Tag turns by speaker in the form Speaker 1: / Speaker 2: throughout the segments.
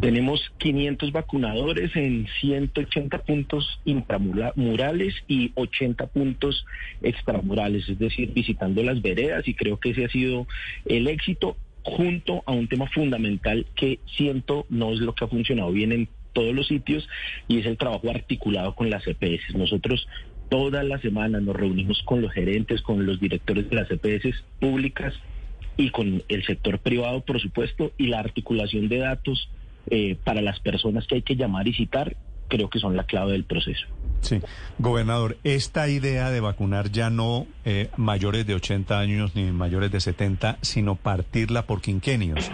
Speaker 1: Tenemos 500 vacunadores en 180 puntos intramurales y 80 puntos extramurales, es decir, visitando las veredas y creo que ese ha sido el éxito junto a un tema fundamental que siento no es lo que ha funcionado bien en todos los sitios y es el trabajo articulado con las EPS. Nosotros todas las semanas nos reunimos con los gerentes, con los directores de las EPS públicas y con el sector privado, por supuesto, y la articulación de datos eh, para las personas que hay que llamar y citar, creo que son la clave del proceso.
Speaker 2: Sí, gobernador, esta idea de vacunar ya no eh, mayores de 80 años ni mayores de 70, sino partirla por quinquenios,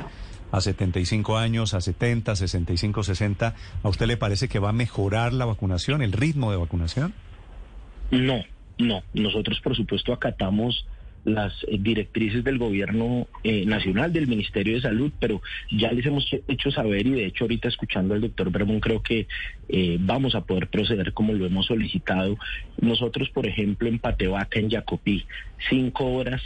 Speaker 2: a 75 años, a 70, 65, 60, ¿a usted le parece que va a mejorar la vacunación, el ritmo de vacunación?
Speaker 1: No, no. Nosotros, por supuesto, acatamos las directrices del gobierno eh, nacional, del Ministerio de Salud, pero ya les hemos hecho saber y de hecho ahorita escuchando al doctor Bermón creo que eh, vamos a poder proceder como lo hemos solicitado. Nosotros, por ejemplo, en Patevaca, en Jacopí, cinco horas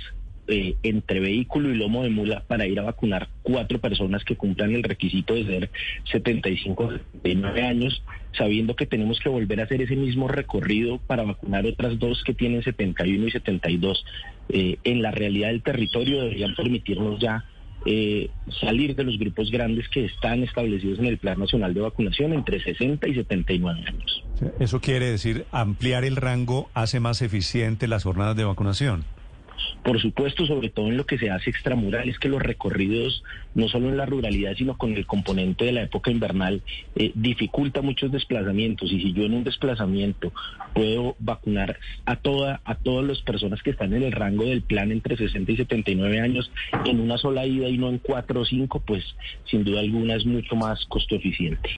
Speaker 1: eh, entre vehículo y lomo de mula para ir a vacunar cuatro personas que cumplan el requisito de ser 75 79 años, sabiendo que tenemos que volver a hacer ese mismo recorrido para vacunar otras dos que tienen 71 y 72. Eh, en la realidad del territorio deberían permitirnos ya eh, salir de los grupos grandes que están establecidos en el Plan Nacional de Vacunación entre 60 y 79 años.
Speaker 2: Eso quiere decir ampliar el rango hace más eficiente las jornadas de vacunación.
Speaker 1: Por supuesto, sobre todo en lo que se hace extramural, es que los recorridos, no solo en la ruralidad, sino con el componente de la época invernal, eh, dificulta muchos desplazamientos. Y si yo en un desplazamiento puedo vacunar a toda, a todas las personas que están en el rango del plan entre 60 y 79 años en una sola ida y no en cuatro o cinco, pues sin duda alguna es mucho más costo eficiente.